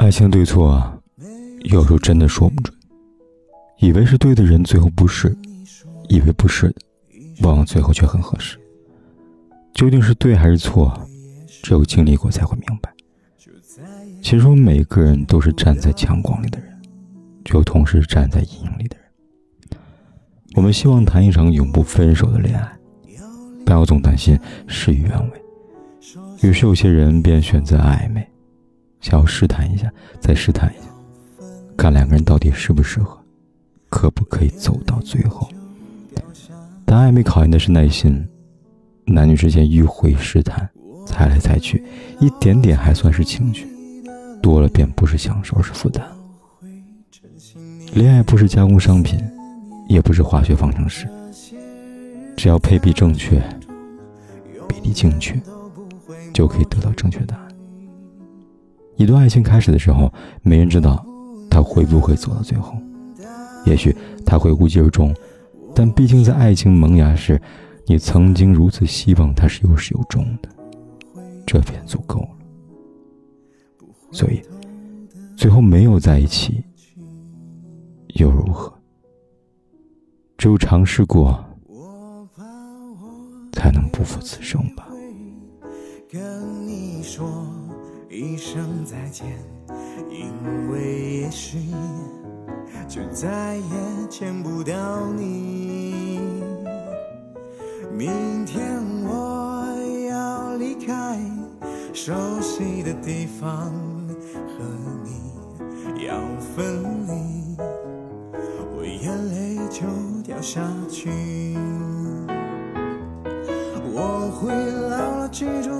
爱情对错啊，有时候真的说不准。以为是对的人，最后不是；以为不是的，往往最后却很合适。究竟是对还是错，只有经历过才会明白。其实我们每个人都是站在强光里的人，就同时站在阴影里的人。我们希望谈一场永不分手的恋爱，不要总担心事与愿违。于是有些人便选择暧昧。想要试探一下，再试探一下，看两个人到底适不适合，可不可以走到最后。但暧昧考验的是耐心，男女之间迂回试探，猜来猜去，一点点还算是情趣，多了便不是享受，是负担。恋爱不是加工商品，也不是化学方程式，只要配比正确，比例精确，就可以得到正确答案。一段爱情开始的时候，没人知道他会不会走到最后。也许他会无疾而终，但毕竟在爱情萌芽时，你曾经如此希望他是有始有终的，这便足够了。所以，最后没有在一起又如何？只有尝试过，才能不负此生吧。跟你说。一声再见，因为也许就再也见不到你。明天我要离开熟悉的地方，和你要分离，我眼泪就掉下去。我会牢牢记住。